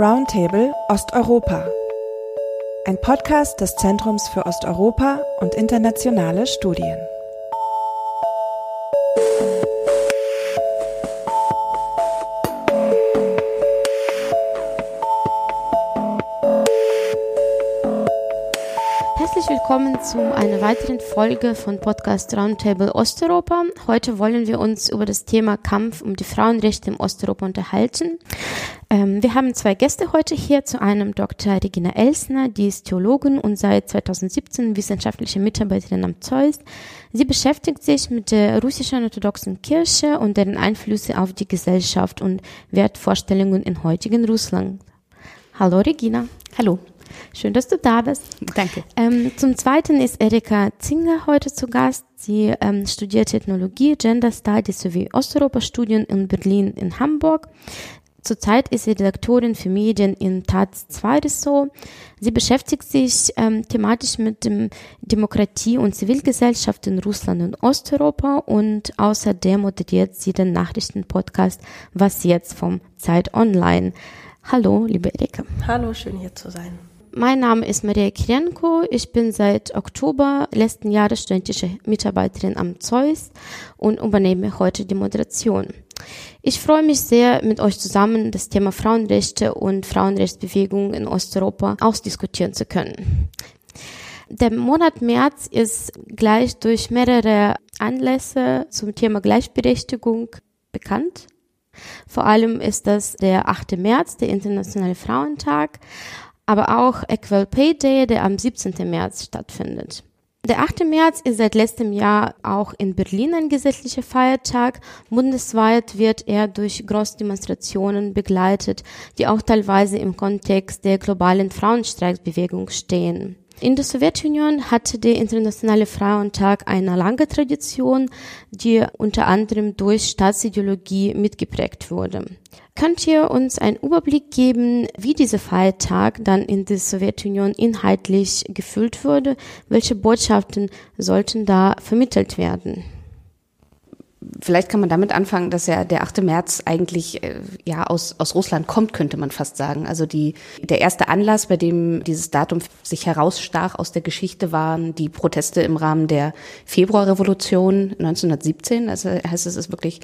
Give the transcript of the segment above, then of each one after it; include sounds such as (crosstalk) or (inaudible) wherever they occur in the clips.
Roundtable Osteuropa. Ein Podcast des Zentrums für Osteuropa und internationale Studien. willkommen zu einer weiteren Folge von Podcast Roundtable Osteuropa. Heute wollen wir uns über das Thema Kampf um die Frauenrechte im Osteuropa unterhalten. Ähm, wir haben zwei Gäste heute hier, zu einem Dr. Regina Elsner, die ist Theologin und seit 2017 wissenschaftliche Mitarbeiterin am Zeus. Sie beschäftigt sich mit der russischen orthodoxen Kirche und deren Einflüsse auf die Gesellschaft und Wertvorstellungen in heutigen Russland. Hallo Regina. Hallo. Schön, dass du da bist. Danke. Ähm, zum Zweiten ist Erika Zinger heute zu Gast. Sie ähm, studiert Ethnologie, Gender Studies sowie Osteuropa-Studien in Berlin in Hamburg. Zurzeit ist sie Redaktorin für Medien in Taz 2 Ressort. Sie beschäftigt sich ähm, thematisch mit dem Demokratie und Zivilgesellschaft in Russland und Osteuropa und außerdem moderiert sie den Nachrichtenpodcast Was jetzt vom Zeit Online. Hallo, liebe Erika. Hallo, schön hier zu sein. Mein Name ist Maria Kirenko. Ich bin seit Oktober letzten Jahres studentische Mitarbeiterin am Zeus und übernehme heute die Moderation. Ich freue mich sehr, mit euch zusammen das Thema Frauenrechte und Frauenrechtsbewegung in Osteuropa ausdiskutieren zu können. Der Monat März ist gleich durch mehrere Anlässe zum Thema Gleichberechtigung bekannt. Vor allem ist das der 8. März, der Internationale Frauentag aber auch Equal Pay Day, der am 17. März stattfindet. Der 8. März ist seit letztem Jahr auch in Berlin ein gesetzlicher Feiertag. Bundesweit wird er durch Großdemonstrationen begleitet, die auch teilweise im Kontext der globalen Frauenstreiksbewegung stehen. In der Sowjetunion hatte der Internationale Frauentag eine lange Tradition, die unter anderem durch Staatsideologie mitgeprägt wurde. Könnt ihr uns einen Überblick geben, wie dieser Feiertag dann in der Sowjetunion inhaltlich gefüllt wurde? Welche Botschaften sollten da vermittelt werden? vielleicht kann man damit anfangen, dass ja der 8. März eigentlich äh, ja aus, aus Russland kommt, könnte man fast sagen. Also die, der erste Anlass, bei dem dieses Datum sich herausstach aus der Geschichte, waren die Proteste im Rahmen der Februarrevolution 1917. Also heißt es ist wirklich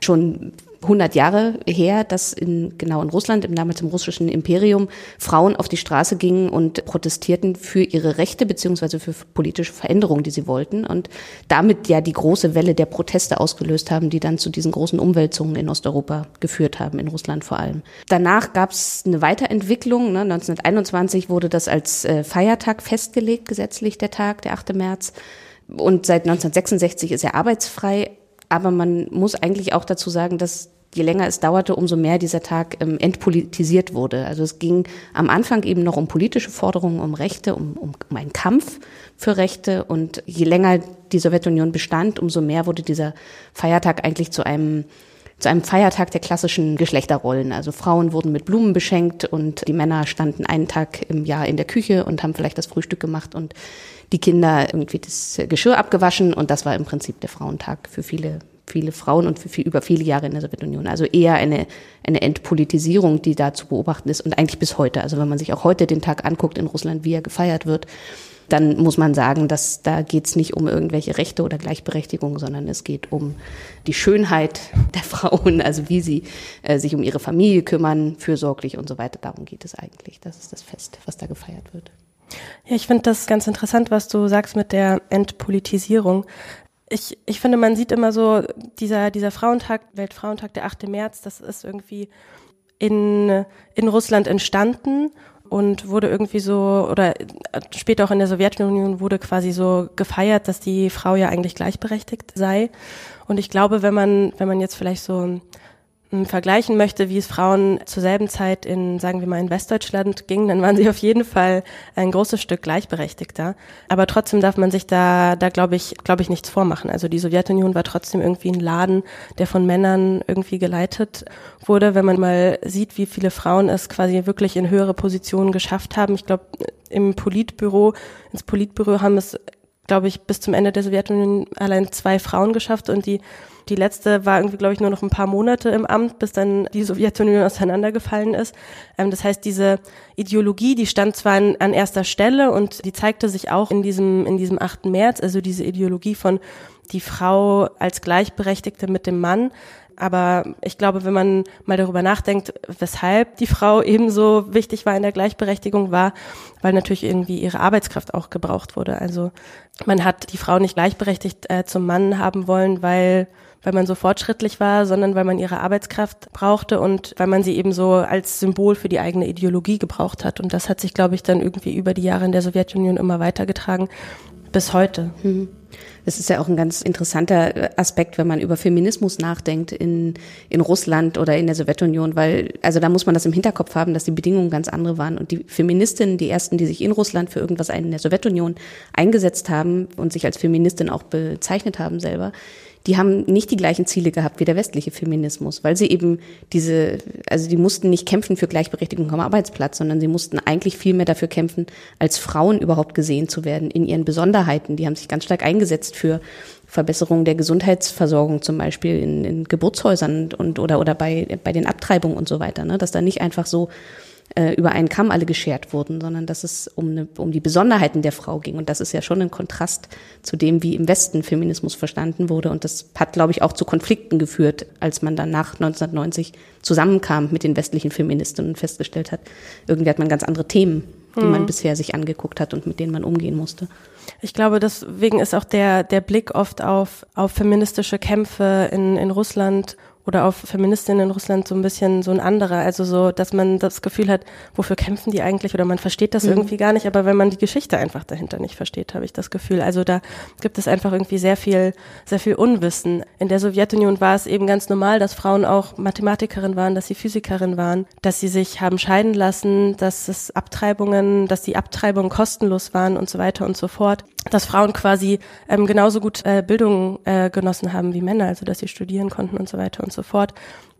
schon 100 Jahre her, dass in, genau in Russland, im damals im russischen Imperium, Frauen auf die Straße gingen und protestierten für ihre Rechte beziehungsweise für politische Veränderungen, die sie wollten und damit ja die große Welle der Proteste ausgelöst haben, die dann zu diesen großen Umwälzungen in Osteuropa geführt haben, in Russland vor allem. Danach gab es eine Weiterentwicklung. Ne? 1921 wurde das als äh, Feiertag festgelegt, gesetzlich der Tag, der 8. März. Und seit 1966 ist er arbeitsfrei. Aber man muss eigentlich auch dazu sagen, dass je länger es dauerte, umso mehr dieser Tag ähm, entpolitisiert wurde. Also es ging am Anfang eben noch um politische Forderungen, um Rechte, um, um, um einen Kampf für Rechte. Und je länger die Sowjetunion bestand, umso mehr wurde dieser Feiertag eigentlich zu einem zu einem Feiertag der klassischen Geschlechterrollen. Also Frauen wurden mit Blumen beschenkt und die Männer standen einen Tag im Jahr in der Küche und haben vielleicht das Frühstück gemacht und die Kinder irgendwie das Geschirr abgewaschen und das war im Prinzip der Frauentag für viele viele Frauen und für viel, über viele Jahre in der Sowjetunion. Also eher eine, eine Entpolitisierung, die da zu beobachten ist und eigentlich bis heute. Also wenn man sich auch heute den Tag anguckt in Russland, wie er gefeiert wird, dann muss man sagen, dass da geht es nicht um irgendwelche Rechte oder Gleichberechtigung, sondern es geht um die Schönheit der Frauen, also wie sie äh, sich um ihre Familie kümmern, fürsorglich und so weiter. Darum geht es eigentlich. Das ist das Fest, was da gefeiert wird. Ja, ich finde das ganz interessant, was du sagst mit der Entpolitisierung. Ich, ich finde, man sieht immer so, dieser, dieser Frauentag, Weltfrauentag, der 8. März, das ist irgendwie in, in Russland entstanden und wurde irgendwie so, oder später auch in der Sowjetunion wurde quasi so gefeiert, dass die Frau ja eigentlich gleichberechtigt sei. Und ich glaube, wenn man, wenn man jetzt vielleicht so vergleichen möchte, wie es Frauen zur selben Zeit in, sagen wir mal, in Westdeutschland ging, dann waren sie auf jeden Fall ein großes Stück gleichberechtigter. Aber trotzdem darf man sich da, da glaube ich, glaube ich, nichts vormachen. Also die Sowjetunion war trotzdem irgendwie ein Laden, der von Männern irgendwie geleitet wurde. Wenn man mal sieht, wie viele Frauen es quasi wirklich in höhere Positionen geschafft haben. Ich glaube, im Politbüro, ins Politbüro haben es glaube ich, bis zum Ende der Sowjetunion allein zwei Frauen geschafft und die die letzte war irgendwie, glaube ich, nur noch ein paar Monate im Amt, bis dann die Sowjetunion auseinandergefallen ist. Ähm, das heißt, diese Ideologie, die stand zwar an, an erster Stelle und die zeigte sich auch in diesem, in diesem 8. März, also diese Ideologie von die Frau als Gleichberechtigte mit dem Mann. Aber ich glaube, wenn man mal darüber nachdenkt, weshalb die Frau ebenso wichtig war in der Gleichberechtigung, war, weil natürlich irgendwie ihre Arbeitskraft auch gebraucht wurde. Also man hat die Frau nicht gleichberechtigt äh, zum Mann haben wollen, weil weil man so fortschrittlich war, sondern weil man ihre Arbeitskraft brauchte und weil man sie eben so als Symbol für die eigene Ideologie gebraucht hat. Und das hat sich, glaube ich, dann irgendwie über die Jahre in der Sowjetunion immer weitergetragen bis heute. Mhm. Das ist ja auch ein ganz interessanter Aspekt, wenn man über Feminismus nachdenkt in, in Russland oder in der Sowjetunion, weil, also da muss man das im Hinterkopf haben, dass die Bedingungen ganz andere waren. Und die Feministinnen, die ersten, die sich in Russland für irgendwas in der Sowjetunion eingesetzt haben und sich als Feministin auch bezeichnet haben selber, die haben nicht die gleichen Ziele gehabt wie der westliche Feminismus, weil sie eben diese, also die mussten nicht kämpfen für Gleichberechtigung am Arbeitsplatz, sondern sie mussten eigentlich viel mehr dafür kämpfen, als Frauen überhaupt gesehen zu werden in ihren Besonderheiten. Die haben sich ganz stark eingesetzt für Verbesserung der Gesundheitsversorgung zum Beispiel in, in Geburtshäusern und oder oder bei bei den Abtreibungen und so weiter, ne? dass da nicht einfach so äh, über einen Kamm alle geschert wurden, sondern dass es um, eine, um die Besonderheiten der Frau ging. Und das ist ja schon ein Kontrast zu dem, wie im Westen Feminismus verstanden wurde. Und das hat, glaube ich, auch zu Konflikten geführt, als man dann nach 1990 zusammenkam mit den westlichen Feministinnen und festgestellt hat, irgendwie hat man ganz andere Themen, die mhm. man bisher sich angeguckt hat und mit denen man umgehen musste. Ich glaube, deswegen ist auch der, der Blick oft auf, auf feministische Kämpfe in, in Russland oder auf Feministinnen in Russland so ein bisschen so ein anderer. Also so, dass man das Gefühl hat, wofür kämpfen die eigentlich oder man versteht das mhm. irgendwie gar nicht, aber wenn man die Geschichte einfach dahinter nicht versteht, habe ich das Gefühl. Also da gibt es einfach irgendwie sehr viel, sehr viel Unwissen. In der Sowjetunion war es eben ganz normal, dass Frauen auch Mathematikerin waren, dass sie Physikerin waren, dass sie sich haben scheiden lassen, dass es Abtreibungen, dass die Abtreibungen kostenlos waren und so weiter und so fort. Dass Frauen quasi ähm, genauso gut äh, Bildung äh, genossen haben wie Männer, also dass sie studieren konnten und so weiter und so fort.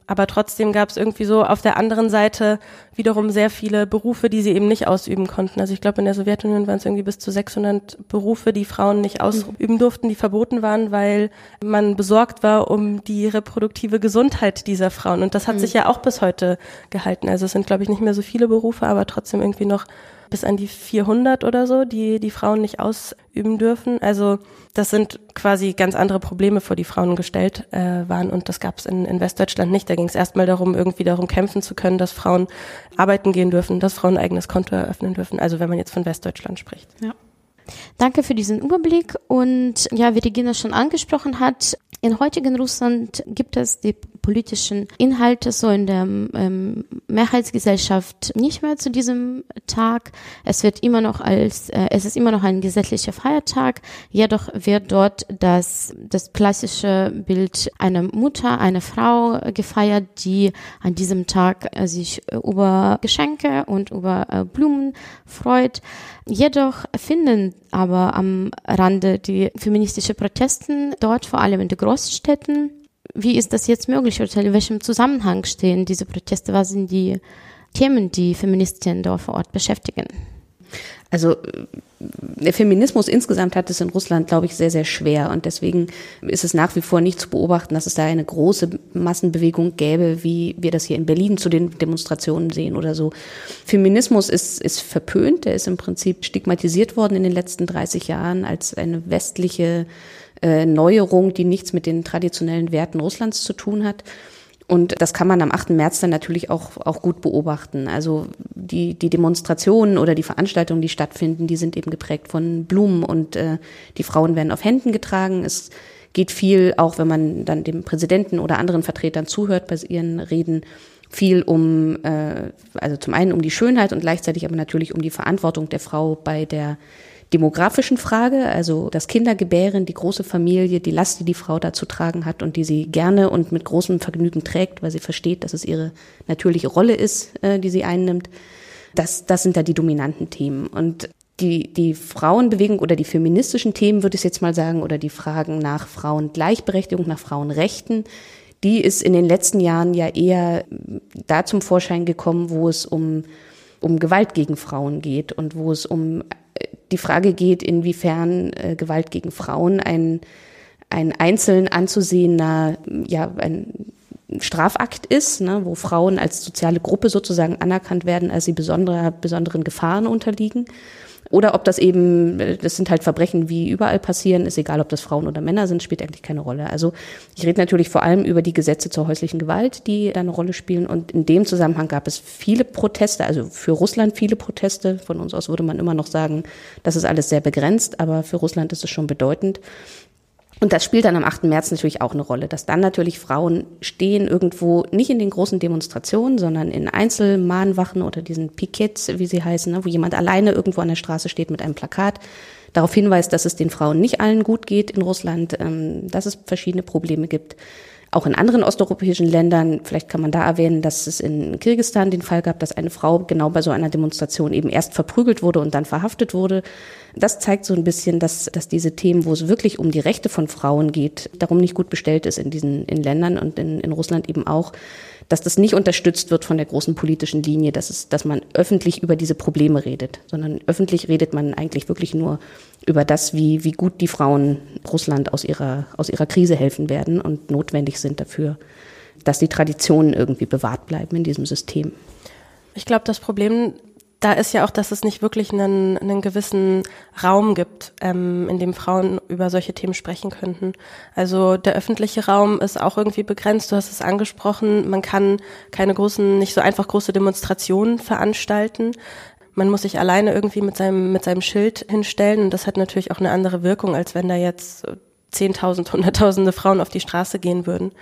Aber trotzdem gab es irgendwie so auf der anderen Seite wiederum sehr viele Berufe, die sie eben nicht ausüben konnten. Also ich glaube, in der Sowjetunion waren es irgendwie bis zu 600 Berufe, die Frauen nicht ausüben durften, die verboten waren, weil man besorgt war um die reproduktive Gesundheit dieser Frauen. Und das hat mhm. sich ja auch bis heute gehalten. Also es sind, glaube ich, nicht mehr so viele Berufe, aber trotzdem irgendwie noch bis an die 400 oder so, die die Frauen nicht ausüben dürfen. Also das sind quasi ganz andere Probleme, vor die Frauen gestellt äh, waren und das gab es in, in Westdeutschland nicht. Da ging es erstmal darum, irgendwie darum kämpfen zu können, dass Frauen arbeiten gehen dürfen, dass Frauen ein eigenes Konto eröffnen dürfen. Also wenn man jetzt von Westdeutschland spricht. Ja. Danke für diesen Überblick und ja, wie Regina schon angesprochen hat, in heutigen Russland gibt es die politischen Inhalte so in der ähm, Mehrheitsgesellschaft nicht mehr zu diesem Tag. Es wird immer noch als, äh, es ist immer noch ein gesetzlicher Feiertag. Jedoch wird dort das, das klassische Bild einer Mutter, einer Frau gefeiert, die an diesem Tag äh, sich über Geschenke und über äh, Blumen freut. Jedoch finden aber am Rande die feministische Protesten dort, vor allem in den Großstädten. Wie ist das jetzt möglich oder in welchem Zusammenhang stehen diese Proteste? Was sind die Themen, die Feministinnen dort vor Ort beschäftigen? Also der Feminismus insgesamt hat es in Russland, glaube ich, sehr, sehr schwer. Und deswegen ist es nach wie vor nicht zu beobachten, dass es da eine große Massenbewegung gäbe, wie wir das hier in Berlin zu den Demonstrationen sehen oder so. Feminismus ist, ist verpönt. Der ist im Prinzip stigmatisiert worden in den letzten 30 Jahren als eine westliche äh, Neuerung, die nichts mit den traditionellen Werten Russlands zu tun hat. Und das kann man am 8. März dann natürlich auch, auch gut beobachten. Also die, die Demonstrationen oder die Veranstaltungen, die stattfinden, die sind eben geprägt von Blumen und äh, die Frauen werden auf Händen getragen. Es geht viel, auch wenn man dann dem Präsidenten oder anderen Vertretern zuhört bei ihren Reden, viel um, äh, also zum einen um die Schönheit und gleichzeitig aber natürlich um die Verantwortung der Frau bei der demografischen Frage, also das Kindergebären, die große Familie, die Last, die die Frau da zu tragen hat und die sie gerne und mit großem Vergnügen trägt, weil sie versteht, dass es ihre natürliche Rolle ist, äh, die sie einnimmt. Das, das sind da die dominanten Themen. Und die, die Frauenbewegung oder die feministischen Themen, würde ich jetzt mal sagen, oder die Fragen nach Frauengleichberechtigung, nach Frauenrechten, die ist in den letzten Jahren ja eher da zum Vorschein gekommen, wo es um, um Gewalt gegen Frauen geht und wo es um die Frage geht, inwiefern äh, Gewalt gegen Frauen ein, ein einzeln anzusehener, ja, ein Strafakt ist, ne, wo Frauen als soziale Gruppe sozusagen anerkannt werden, als sie besonderer, besonderen Gefahren unterliegen. Oder ob das eben, das sind halt Verbrechen, wie überall passieren, ist egal, ob das Frauen oder Männer sind, spielt eigentlich keine Rolle. Also ich rede natürlich vor allem über die Gesetze zur häuslichen Gewalt, die da eine Rolle spielen. Und in dem Zusammenhang gab es viele Proteste, also für Russland viele Proteste. Von uns aus würde man immer noch sagen, das ist alles sehr begrenzt, aber für Russland ist es schon bedeutend. Und das spielt dann am 8. März natürlich auch eine Rolle, dass dann natürlich Frauen stehen irgendwo nicht in den großen Demonstrationen, sondern in Einzelmahnwachen oder diesen Piquets, wie sie heißen, ne, wo jemand alleine irgendwo an der Straße steht mit einem Plakat, darauf hinweist, dass es den Frauen nicht allen gut geht in Russland, ähm, dass es verschiedene Probleme gibt. Auch in anderen osteuropäischen Ländern, vielleicht kann man da erwähnen, dass es in Kirgisistan den Fall gab, dass eine Frau genau bei so einer Demonstration eben erst verprügelt wurde und dann verhaftet wurde. Das zeigt so ein bisschen, dass, dass diese Themen, wo es wirklich um die Rechte von Frauen geht, darum nicht gut bestellt ist in diesen in Ländern und in, in Russland eben auch dass das nicht unterstützt wird von der großen politischen Linie, dass, es, dass man öffentlich über diese Probleme redet, sondern öffentlich redet man eigentlich wirklich nur über das, wie, wie gut die Frauen Russland aus ihrer, aus ihrer Krise helfen werden und notwendig sind dafür, dass die Traditionen irgendwie bewahrt bleiben in diesem System. Ich glaube, das Problem da ist ja auch, dass es nicht wirklich einen, einen gewissen Raum gibt, ähm, in dem Frauen über solche Themen sprechen könnten. Also der öffentliche Raum ist auch irgendwie begrenzt. Du hast es angesprochen. Man kann keine großen, nicht so einfach große Demonstrationen veranstalten. Man muss sich alleine irgendwie mit seinem, mit seinem Schild hinstellen. Und das hat natürlich auch eine andere Wirkung, als wenn da jetzt Zehntausend, Hunderttausende Frauen auf die Straße gehen würden.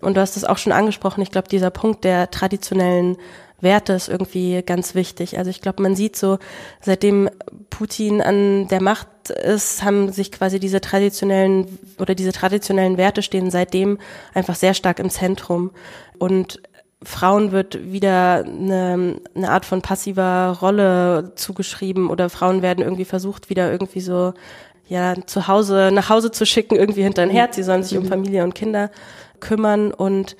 Und du hast es auch schon angesprochen. Ich glaube, dieser Punkt der traditionellen Werte ist irgendwie ganz wichtig. Also ich glaube, man sieht so, seitdem Putin an der Macht ist, haben sich quasi diese traditionellen oder diese traditionellen Werte stehen seitdem einfach sehr stark im Zentrum. Und Frauen wird wieder eine, eine Art von passiver Rolle zugeschrieben oder Frauen werden irgendwie versucht, wieder irgendwie so ja zu Hause nach Hause zu schicken, irgendwie hinter ein Herz. Sie sollen sich um mhm. Familie und Kinder kümmern und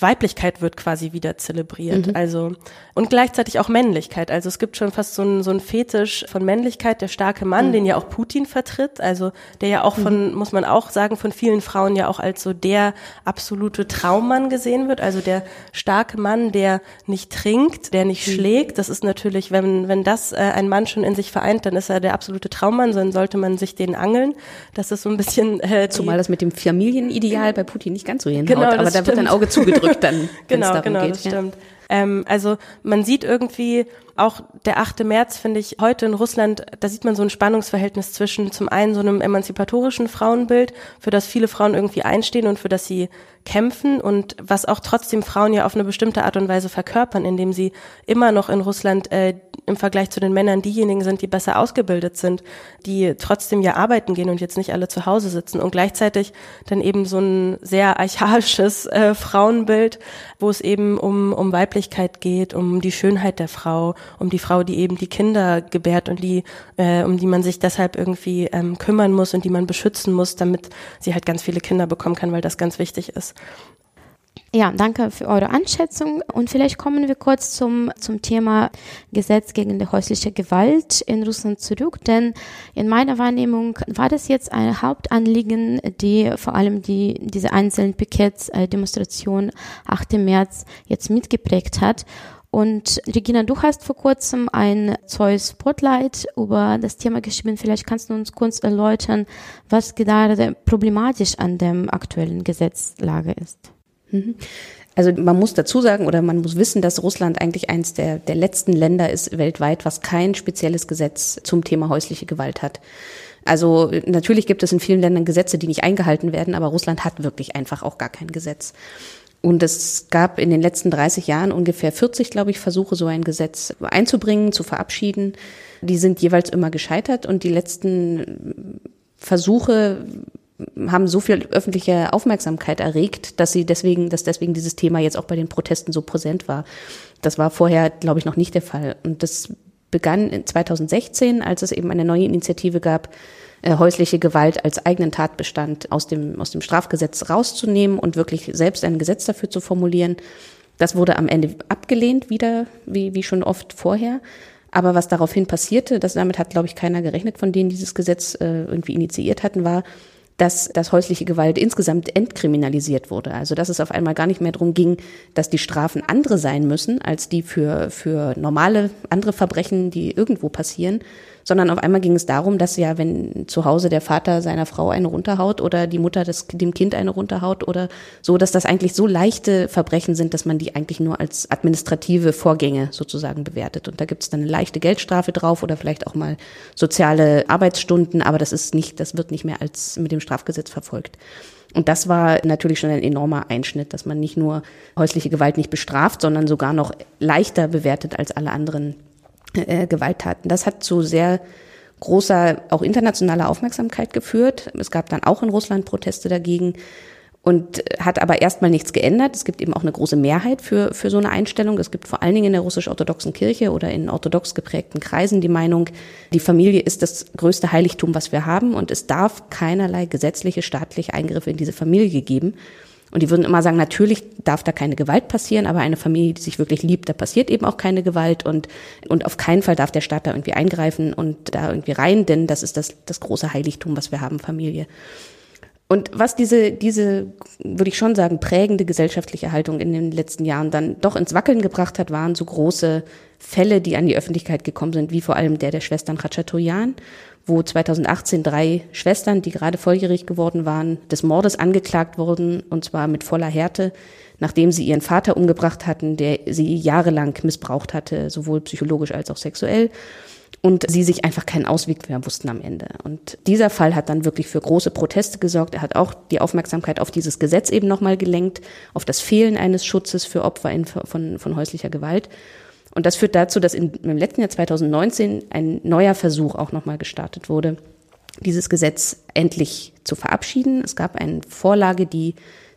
Weiblichkeit wird quasi wieder zelebriert. Mhm. Also und gleichzeitig auch Männlichkeit. Also es gibt schon fast so ein, so ein Fetisch von Männlichkeit, der starke Mann, mhm. den ja auch Putin vertritt. Also der ja auch von, mhm. muss man auch sagen, von vielen Frauen ja auch als so der absolute Traummann gesehen wird. Also der starke Mann, der nicht trinkt, der nicht mhm. schlägt. Das ist natürlich, wenn wenn das äh, ein Mann schon in sich vereint, dann ist er der absolute Traummann. Dann sollte man sich den angeln. Das ist so ein bisschen äh, zumal das mit dem Familienideal bei Putin nicht ganz so hinhaut. Genau, aber da stimmt. wird ein Auge zugedrückt zurück dann. genau, (laughs) darum genau, geht. das ja. stimmt. Ähm, also man sieht irgendwie auch der 8. März finde ich heute in Russland, da sieht man so ein Spannungsverhältnis zwischen zum einen so einem emanzipatorischen Frauenbild, für das viele Frauen irgendwie einstehen und für das sie kämpfen und was auch trotzdem Frauen ja auf eine bestimmte Art und Weise verkörpern, indem sie immer noch in Russland äh, im Vergleich zu den Männern diejenigen sind, die besser ausgebildet sind, die trotzdem ja arbeiten gehen und jetzt nicht alle zu Hause sitzen und gleichzeitig dann eben so ein sehr archaisches äh, Frauenbild, wo es eben um, um Weiblichkeit geht, um die Schönheit der Frau, um die Frau, die eben die Kinder gebärt und die, äh, um die man sich deshalb irgendwie ähm, kümmern muss und die man beschützen muss, damit sie halt ganz viele Kinder bekommen kann, weil das ganz wichtig ist. Ja, danke für eure Einschätzung. Und vielleicht kommen wir kurz zum, zum Thema Gesetz gegen die häusliche Gewalt in Russland zurück. Denn in meiner Wahrnehmung war das jetzt ein Hauptanliegen, die vor allem die, diese einzelnen Pickets, äh, Demonstration 8. März jetzt mitgeprägt hat. Und Regina, du hast vor kurzem ein Zeus Spotlight über das Thema geschrieben. Vielleicht kannst du uns kurz erläutern, was gerade problematisch an der aktuellen Gesetzlage ist. Mhm. Also man muss dazu sagen oder man muss wissen, dass Russland eigentlich eines der, der letzten Länder ist weltweit, was kein spezielles Gesetz zum Thema häusliche Gewalt hat. Also natürlich gibt es in vielen Ländern Gesetze, die nicht eingehalten werden, aber Russland hat wirklich einfach auch gar kein Gesetz. Und es gab in den letzten 30 Jahren ungefähr 40, glaube ich, Versuche, so ein Gesetz einzubringen, zu verabschieden. Die sind jeweils immer gescheitert und die letzten Versuche haben so viel öffentliche Aufmerksamkeit erregt, dass sie deswegen, dass deswegen dieses Thema jetzt auch bei den Protesten so präsent war. Das war vorher, glaube ich, noch nicht der Fall. Und das begann 2016, als es eben eine neue Initiative gab, häusliche Gewalt als eigenen Tatbestand aus dem, aus dem Strafgesetz rauszunehmen und wirklich selbst ein Gesetz dafür zu formulieren. Das wurde am Ende abgelehnt, wieder, wie, wie schon oft vorher. Aber was daraufhin passierte, das damit hat, glaube ich, keiner gerechnet, von denen dieses Gesetz äh, irgendwie initiiert hatten, war, dass, dass häusliche Gewalt insgesamt entkriminalisiert wurde. Also dass es auf einmal gar nicht mehr darum ging, dass die Strafen andere sein müssen als die für, für normale andere Verbrechen, die irgendwo passieren, sondern auf einmal ging es darum, dass ja, wenn zu Hause der Vater seiner Frau eine runterhaut oder die Mutter des, dem Kind eine runterhaut oder so, dass das eigentlich so leichte Verbrechen sind, dass man die eigentlich nur als administrative Vorgänge sozusagen bewertet. Und da gibt es dann eine leichte Geldstrafe drauf oder vielleicht auch mal soziale Arbeitsstunden, aber das ist nicht, das wird nicht mehr als mit dem Strafgesetz verfolgt. Und das war natürlich schon ein enormer Einschnitt, dass man nicht nur häusliche Gewalt nicht bestraft, sondern sogar noch leichter bewertet als alle anderen äh, Gewalttaten. Das hat zu sehr großer, auch internationaler Aufmerksamkeit geführt. Es gab dann auch in Russland Proteste dagegen und hat aber erstmal nichts geändert. Es gibt eben auch eine große Mehrheit für, für so eine Einstellung. Es gibt vor allen Dingen in der russisch-orthodoxen Kirche oder in orthodox geprägten Kreisen die Meinung, die Familie ist das größte Heiligtum, was wir haben und es darf keinerlei gesetzliche, staatliche Eingriffe in diese Familie geben. Und die würden immer sagen, natürlich darf da keine Gewalt passieren, aber eine Familie, die sich wirklich liebt, da passiert eben auch keine Gewalt und, und auf keinen Fall darf der Staat da irgendwie eingreifen und da irgendwie rein, denn das ist das, das große Heiligtum, was wir haben, Familie. Und was diese, diese, würde ich schon sagen, prägende gesellschaftliche Haltung in den letzten Jahren dann doch ins Wackeln gebracht hat, waren so große Fälle, die an die Öffentlichkeit gekommen sind, wie vor allem der der Schwestern Khachaturian, wo 2018 drei Schwestern, die gerade volljährig geworden waren, des Mordes angeklagt wurden, und zwar mit voller Härte, nachdem sie ihren Vater umgebracht hatten, der sie jahrelang missbraucht hatte, sowohl psychologisch als auch sexuell. Und sie sich einfach keinen Ausweg mehr wussten am Ende. Und dieser Fall hat dann wirklich für große Proteste gesorgt. Er hat auch die Aufmerksamkeit auf dieses Gesetz eben nochmal gelenkt, auf das Fehlen eines Schutzes für Opfer von, von häuslicher Gewalt. Und das führt dazu, dass im letzten Jahr 2019 ein neuer Versuch auch nochmal gestartet wurde, dieses Gesetz endlich zu verabschieden. Es gab eine Vorlage, die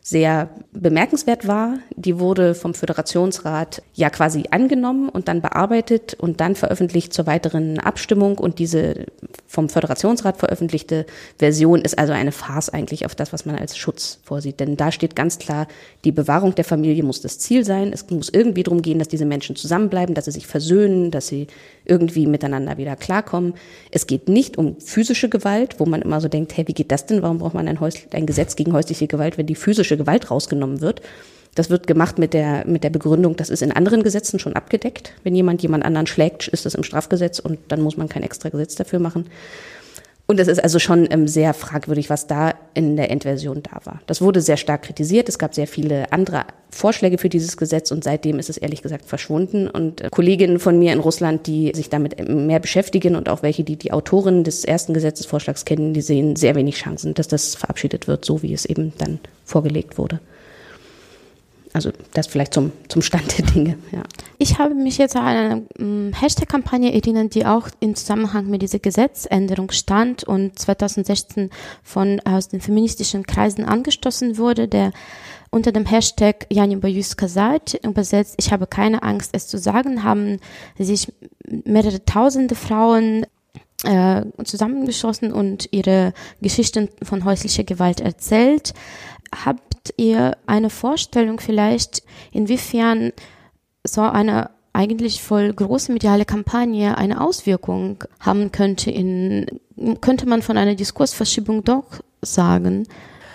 sehr bemerkenswert war. Die wurde vom Föderationsrat ja quasi angenommen und dann bearbeitet und dann veröffentlicht zur weiteren Abstimmung. Und diese vom Föderationsrat veröffentlichte Version ist also eine Farce eigentlich auf das, was man als Schutz vorsieht. Denn da steht ganz klar, die Bewahrung der Familie muss das Ziel sein. Es muss irgendwie darum gehen, dass diese Menschen zusammenbleiben, dass sie sich versöhnen, dass sie irgendwie miteinander wieder klarkommen. Es geht nicht um physische Gewalt, wo man immer so denkt, hey, wie geht das denn? Warum braucht man ein, ein Gesetz gegen häusliche Gewalt, wenn die physische Gewalt rausgenommen wird? Das wird gemacht mit der, mit der Begründung, das ist in anderen Gesetzen schon abgedeckt. Wenn jemand jemand anderen schlägt, ist das im Strafgesetz und dann muss man kein extra Gesetz dafür machen. Und es ist also schon ähm, sehr fragwürdig, was da in der Endversion da war. Das wurde sehr stark kritisiert. Es gab sehr viele andere Vorschläge für dieses Gesetz und seitdem ist es ehrlich gesagt verschwunden. Und äh, Kolleginnen von mir in Russland, die sich damit mehr beschäftigen und auch welche, die die Autorin des ersten Gesetzesvorschlags kennen, die sehen sehr wenig Chancen, dass das verabschiedet wird, so wie es eben dann vorgelegt wurde. Also das vielleicht zum, zum Stand der Dinge. Ja. Ich habe mich jetzt an eine ähm, Hashtag-Kampagne erinnert, die auch im Zusammenhang mit dieser Gesetzänderung stand und 2016 von aus den feministischen Kreisen angestoßen wurde, der unter dem Hashtag Jani Boyus Kasat übersetzt, ich habe keine Angst, es zu sagen, haben sich mehrere tausende Frauen äh, zusammengeschossen und ihre Geschichten von häuslicher Gewalt erzählt. Habt ihr eine Vorstellung vielleicht, inwiefern so eine eigentlich voll große mediale Kampagne eine Auswirkung haben könnte in, könnte man von einer Diskursverschiebung doch sagen?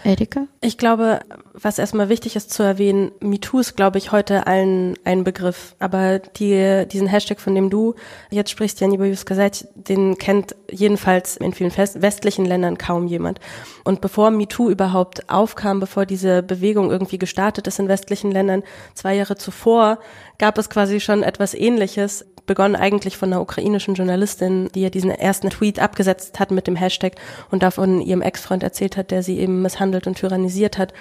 Erika? Ich glaube, was erstmal wichtig ist zu erwähnen, MeToo ist, glaube ich, heute allen ein Begriff. Aber die, diesen Hashtag, von dem du jetzt sprichst, Janibo Juskazet, den kennt jedenfalls in vielen westlichen Ländern kaum jemand. Und bevor MeToo überhaupt aufkam, bevor diese Bewegung irgendwie gestartet ist in westlichen Ländern, zwei Jahre zuvor, gab es quasi schon etwas Ähnliches begonnen eigentlich von einer ukrainischen Journalistin, die ja diesen ersten Tweet abgesetzt hat mit dem Hashtag und davon ihrem Ex-Freund erzählt hat, der sie eben misshandelt und tyrannisiert hat.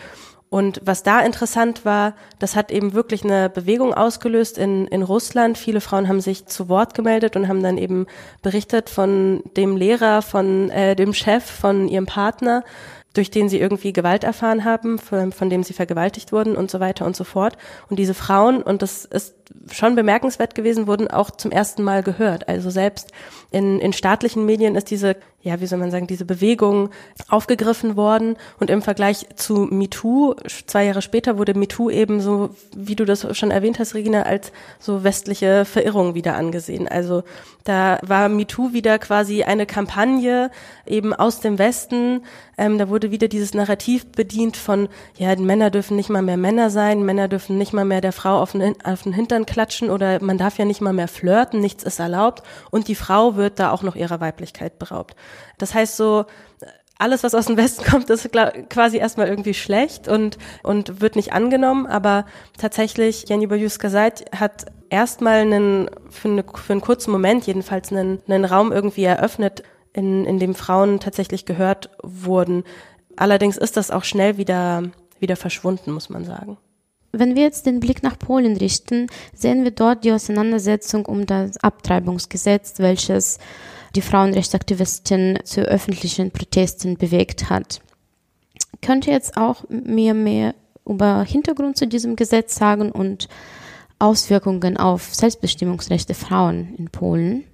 Und was da interessant war, das hat eben wirklich eine Bewegung ausgelöst in, in Russland. Viele Frauen haben sich zu Wort gemeldet und haben dann eben berichtet von dem Lehrer, von äh, dem Chef, von ihrem Partner, durch den sie irgendwie Gewalt erfahren haben, von, von dem sie vergewaltigt wurden und so weiter und so fort. Und diese Frauen, und das ist schon bemerkenswert gewesen, wurden auch zum ersten Mal gehört. Also selbst in, in staatlichen Medien ist diese ja, wie soll man sagen, diese Bewegung aufgegriffen worden. Und im Vergleich zu MeToo, zwei Jahre später wurde MeToo eben so, wie du das schon erwähnt hast, Regina, als so westliche Verirrung wieder angesehen. Also da war MeToo wieder quasi eine Kampagne eben aus dem Westen. Ähm, da wurde wieder dieses Narrativ bedient von, ja, Männer dürfen nicht mal mehr Männer sein, Männer dürfen nicht mal mehr der Frau auf den, auf den Hintern klatschen oder man darf ja nicht mal mehr flirten, nichts ist erlaubt. Und die Frau wird da auch noch ihrer Weiblichkeit beraubt. Das heißt so, alles, was aus dem Westen (laughs) kommt, ist quasi erstmal irgendwie schlecht und, und wird nicht angenommen. Aber tatsächlich, Jenny Bojuska Seid hat erstmal einen, für, eine, für einen kurzen Moment jedenfalls einen, einen Raum irgendwie eröffnet, in, in dem Frauen tatsächlich gehört wurden. Allerdings ist das auch schnell wieder, wieder verschwunden, muss man sagen. Wenn wir jetzt den Blick nach Polen richten, sehen wir dort die Auseinandersetzung um das Abtreibungsgesetz, welches die Frauenrechtsaktivistin zu öffentlichen Protesten bewegt hat. Könnt ihr jetzt auch mir mehr über Hintergrund zu diesem Gesetz sagen und Auswirkungen auf Selbstbestimmungsrechte Frauen in Polen?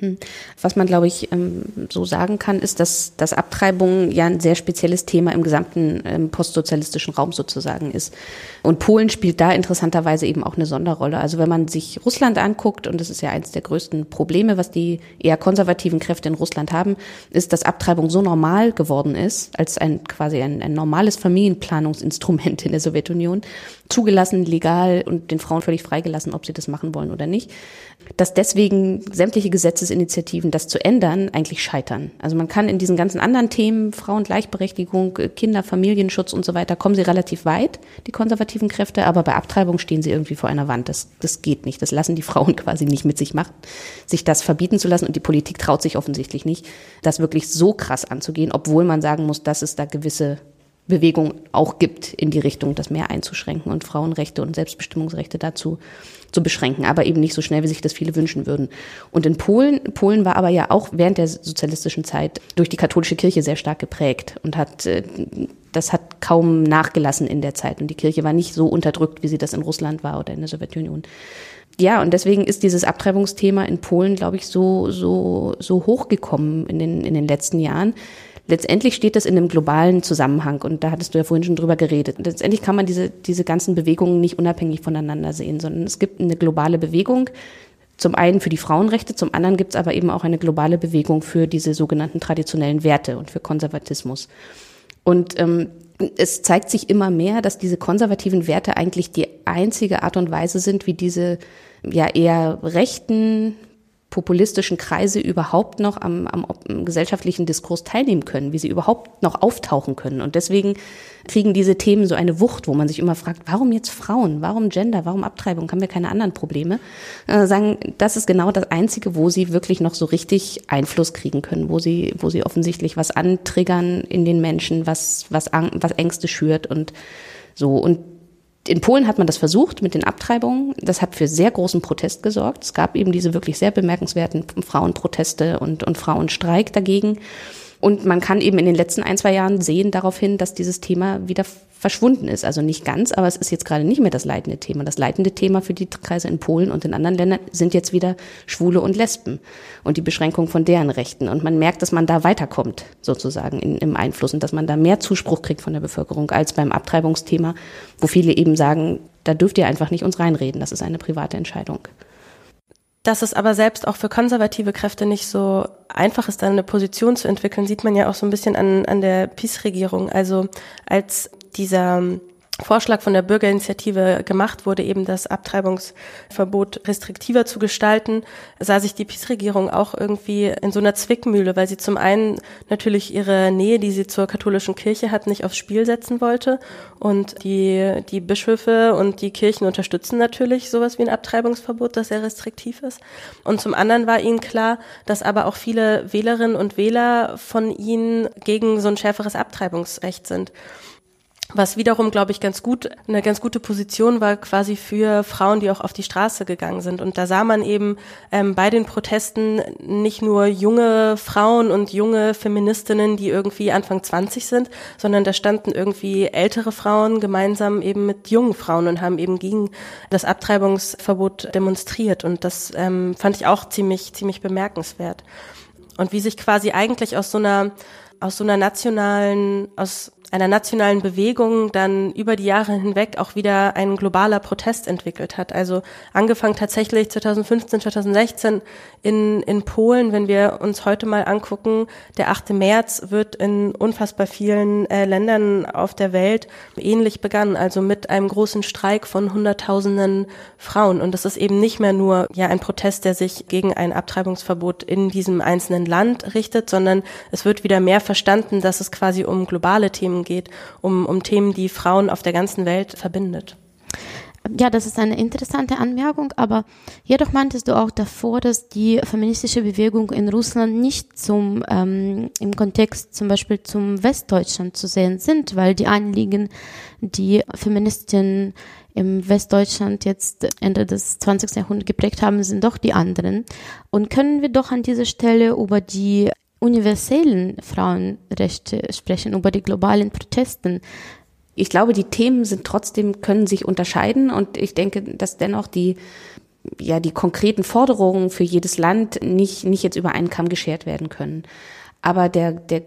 Hm. Was man, glaube ich, ähm, so sagen kann, ist, dass, dass Abtreibung ja ein sehr spezielles Thema im gesamten ähm, postsozialistischen Raum sozusagen ist. Und Polen spielt da interessanterweise eben auch eine Sonderrolle. Also wenn man sich Russland anguckt, und das ist ja eines der größten Probleme, was die eher konservativen Kräfte in Russland haben, ist, dass Abtreibung so normal geworden ist, als ein quasi ein, ein normales Familienplanungsinstrument in der Sowjetunion, zugelassen, legal und den Frauen völlig freigelassen, ob sie das machen wollen oder nicht, dass deswegen sämtliche Gesetzesinitiativen, das zu ändern, eigentlich scheitern. Also man kann in diesen ganzen anderen Themen, Frauengleichberechtigung, Kinder, Familienschutz und so weiter, kommen sie relativ weit, die konservativen Kräfte, aber bei Abtreibung stehen sie irgendwie vor einer Wand. Das, das geht nicht. Das lassen die Frauen (laughs) quasi nicht mit sich machen, sich das verbieten zu lassen und die Politik traut sich offensichtlich nicht, das wirklich so krass anzugehen, obwohl man sagen muss, dass es da gewisse Bewegung auch gibt in die Richtung, das mehr einzuschränken und Frauenrechte und Selbstbestimmungsrechte dazu zu beschränken, aber eben nicht so schnell, wie sich das viele wünschen würden. Und in Polen, Polen war aber ja auch während der sozialistischen Zeit durch die katholische Kirche sehr stark geprägt und hat äh, das hat kaum nachgelassen in der Zeit und die Kirche war nicht so unterdrückt, wie sie das in Russland war oder in der Sowjetunion. Ja, und deswegen ist dieses Abtreibungsthema in Polen, glaube ich, so so so hochgekommen in den in den letzten Jahren, letztendlich steht das in einem globalen Zusammenhang und da hattest du ja vorhin schon drüber geredet. Letztendlich kann man diese, diese ganzen Bewegungen nicht unabhängig voneinander sehen, sondern es gibt eine globale Bewegung, zum einen für die Frauenrechte, zum anderen gibt es aber eben auch eine globale Bewegung für diese sogenannten traditionellen Werte und für Konservatismus. Und ähm, es zeigt sich immer mehr, dass diese konservativen Werte eigentlich die einzige Art und Weise sind, wie diese ja eher rechten populistischen Kreise überhaupt noch am, am, am, gesellschaftlichen Diskurs teilnehmen können, wie sie überhaupt noch auftauchen können. Und deswegen kriegen diese Themen so eine Wucht, wo man sich immer fragt, warum jetzt Frauen, warum Gender, warum Abtreibung, haben wir keine anderen Probleme? Äh, sagen, das ist genau das Einzige, wo sie wirklich noch so richtig Einfluss kriegen können, wo sie, wo sie offensichtlich was antriggern in den Menschen, was, was, was Ängste schürt und so. Und in Polen hat man das versucht mit den Abtreibungen. Das hat für sehr großen Protest gesorgt. Es gab eben diese wirklich sehr bemerkenswerten Frauenproteste und, und Frauenstreik dagegen. Und man kann eben in den letzten ein, zwei Jahren sehen daraufhin, dass dieses Thema wieder verschwunden ist. Also nicht ganz, aber es ist jetzt gerade nicht mehr das leitende Thema. Das leitende Thema für die Kreise in Polen und in anderen Ländern sind jetzt wieder Schwule und Lesben und die Beschränkung von deren Rechten. Und man merkt, dass man da weiterkommt, sozusagen in, im Einfluss und dass man da mehr Zuspruch kriegt von der Bevölkerung als beim Abtreibungsthema, wo viele eben sagen, da dürft ihr einfach nicht uns reinreden, das ist eine private Entscheidung dass es aber selbst auch für konservative Kräfte nicht so einfach ist, dann eine Position zu entwickeln, sieht man ja auch so ein bisschen an, an der PiS-Regierung. Also als dieser Vorschlag von der Bürgerinitiative gemacht wurde, eben das Abtreibungsverbot restriktiver zu gestalten, sah sich die PiS-Regierung auch irgendwie in so einer Zwickmühle, weil sie zum einen natürlich ihre Nähe, die sie zur katholischen Kirche hat, nicht aufs Spiel setzen wollte. Und die, die Bischöfe und die Kirchen unterstützen natürlich sowas wie ein Abtreibungsverbot, das sehr restriktiv ist. Und zum anderen war ihnen klar, dass aber auch viele Wählerinnen und Wähler von ihnen gegen so ein schärferes Abtreibungsrecht sind. Was wiederum, glaube ich, ganz gut, eine ganz gute Position war quasi für Frauen, die auch auf die Straße gegangen sind. Und da sah man eben ähm, bei den Protesten nicht nur junge Frauen und junge Feministinnen, die irgendwie Anfang 20 sind, sondern da standen irgendwie ältere Frauen gemeinsam eben mit jungen Frauen und haben eben gegen das Abtreibungsverbot demonstriert. Und das ähm, fand ich auch ziemlich, ziemlich bemerkenswert. und wie sich quasi eigentlich aus so einer aus so einer nationalen, aus einer nationalen Bewegung dann über die Jahre hinweg auch wieder ein globaler Protest entwickelt hat. Also angefangen tatsächlich 2015, 2016 in, in Polen, wenn wir uns heute mal angucken, der 8. März wird in unfassbar vielen äh, Ländern auf der Welt ähnlich begangen, also mit einem großen Streik von Hunderttausenden Frauen. Und das ist eben nicht mehr nur ja ein Protest, der sich gegen ein Abtreibungsverbot in diesem einzelnen Land richtet, sondern es wird wieder mehr verstanden, dass es quasi um globale Themen geht, um, um Themen, die Frauen auf der ganzen Welt verbindet. Ja, das ist eine interessante Anmerkung, aber jedoch meintest du auch davor, dass die feministische Bewegung in Russland nicht zum ähm, im Kontext zum Beispiel zum Westdeutschland zu sehen sind, weil die Anliegen, die Feministinnen im Westdeutschland jetzt Ende des 20. Jahrhunderts geprägt haben, sind doch die anderen. Und können wir doch an dieser Stelle über die universellen Frauenrechte sprechen, über die globalen Protesten. Ich glaube, die Themen sind trotzdem, können sich unterscheiden und ich denke, dass dennoch die ja, die konkreten Forderungen für jedes Land nicht, nicht jetzt über einen Kamm geschert werden können. Aber der, der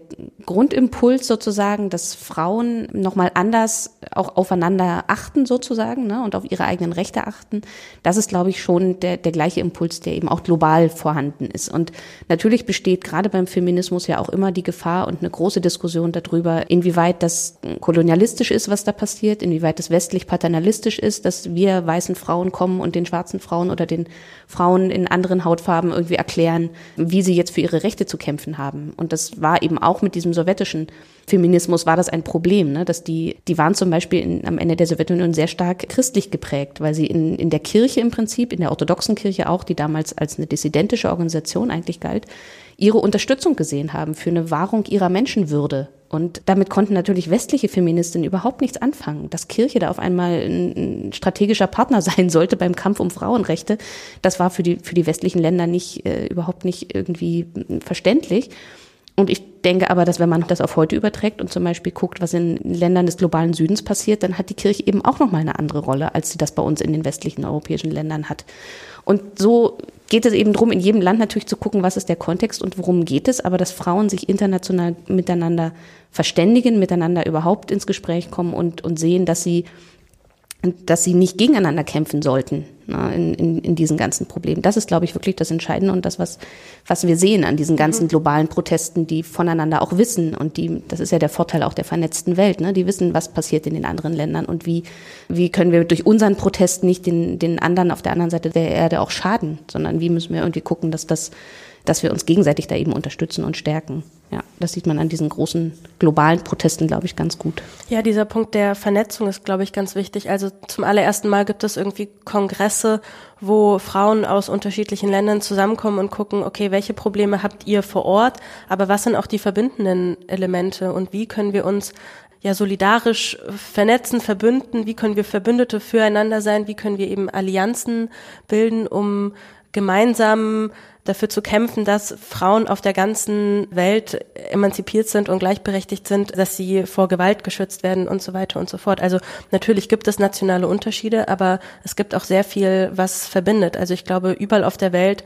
Grundimpuls sozusagen, dass Frauen nochmal anders auch aufeinander achten sozusagen ne, und auf ihre eigenen Rechte achten, das ist, glaube ich, schon der, der gleiche Impuls, der eben auch global vorhanden ist. Und natürlich besteht gerade beim Feminismus ja auch immer die Gefahr und eine große Diskussion darüber, inwieweit das kolonialistisch ist, was da passiert, inwieweit das westlich paternalistisch ist, dass wir weißen Frauen kommen und den schwarzen Frauen oder den Frauen in anderen Hautfarben irgendwie erklären, wie sie jetzt für ihre Rechte zu kämpfen haben. Das war eben auch mit diesem sowjetischen Feminismus war das ein Problem, ne? dass die, die waren zum Beispiel in, am Ende der Sowjetunion sehr stark christlich geprägt, weil sie in, in der Kirche im Prinzip, in der orthodoxen Kirche auch, die damals als eine dissidentische Organisation eigentlich galt, ihre Unterstützung gesehen haben für eine Wahrung ihrer Menschenwürde. Und damit konnten natürlich westliche Feministinnen überhaupt nichts anfangen. Dass Kirche da auf einmal ein, strategischer Partner (laughs) sein sollte beim Kampf um Frauenrechte, das war für die, für die westlichen Länder nicht, äh, überhaupt nicht irgendwie verständlich. Und ich denke aber, dass wenn man das auf heute überträgt und zum Beispiel guckt, was in Ländern des globalen Südens passiert, dann hat die Kirche eben auch nochmal eine andere Rolle, als sie das bei uns in den westlichen europäischen Ländern hat. Und so geht es eben darum, in jedem Land natürlich zu gucken, was ist der Kontext und worum geht es, aber dass Frauen sich international miteinander verständigen, miteinander überhaupt ins Gespräch kommen und, und sehen, dass sie dass sie nicht gegeneinander kämpfen sollten ne, in, in, in diesen ganzen Problemen. Das ist, glaube ich, wirklich das Entscheidende und das, was, was wir sehen an diesen ganzen mhm. globalen Protesten, die voneinander auch wissen und die, das ist ja der Vorteil auch der vernetzten Welt, ne, die wissen, was passiert in den anderen Ländern und wie, wie können wir durch unseren Protest nicht den, den anderen auf der anderen Seite der Erde auch schaden, sondern wie müssen wir irgendwie gucken, dass das dass wir uns gegenseitig da eben unterstützen und stärken. Ja, das sieht man an diesen großen globalen Protesten, glaube ich, ganz gut. Ja, dieser Punkt der Vernetzung ist, glaube ich, ganz wichtig. Also zum allerersten Mal gibt es irgendwie Kongresse, wo Frauen aus unterschiedlichen Ländern zusammenkommen und gucken, okay, welche Probleme habt ihr vor Ort, aber was sind auch die verbindenden Elemente und wie können wir uns ja solidarisch vernetzen, verbünden, wie können wir Verbündete füreinander sein, wie können wir eben Allianzen bilden, um gemeinsam dafür zu kämpfen, dass Frauen auf der ganzen Welt emanzipiert sind und gleichberechtigt sind, dass sie vor Gewalt geschützt werden und so weiter und so fort. Also natürlich gibt es nationale Unterschiede, aber es gibt auch sehr viel, was verbindet. Also ich glaube, überall auf der Welt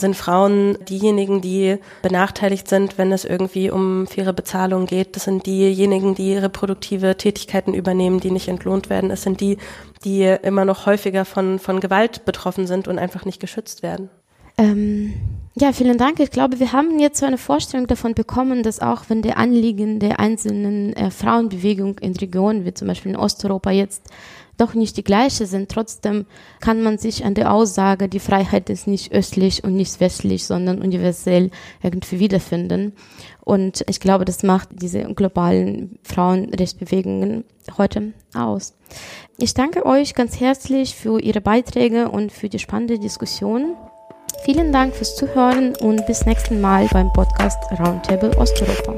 sind Frauen diejenigen, die benachteiligt sind, wenn es irgendwie um faire Bezahlung geht. Das sind diejenigen, die reproduktive Tätigkeiten übernehmen, die nicht entlohnt werden. Es sind die, die immer noch häufiger von, von Gewalt betroffen sind und einfach nicht geschützt werden. Ähm, ja, vielen Dank. Ich glaube, wir haben jetzt so eine Vorstellung davon bekommen, dass auch wenn die Anliegen der einzelnen äh, Frauenbewegung in Regionen, wie zum Beispiel in Osteuropa jetzt, doch nicht die gleiche sind, trotzdem kann man sich an der Aussage, die Freiheit ist nicht östlich und nicht westlich, sondern universell irgendwie wiederfinden. Und ich glaube, das macht diese globalen Frauenrechtsbewegungen heute aus. Ich danke euch ganz herzlich für Ihre Beiträge und für die spannende Diskussion. Vielen Dank fürs Zuhören und bis nächsten Mal beim Podcast Roundtable Osteuropa.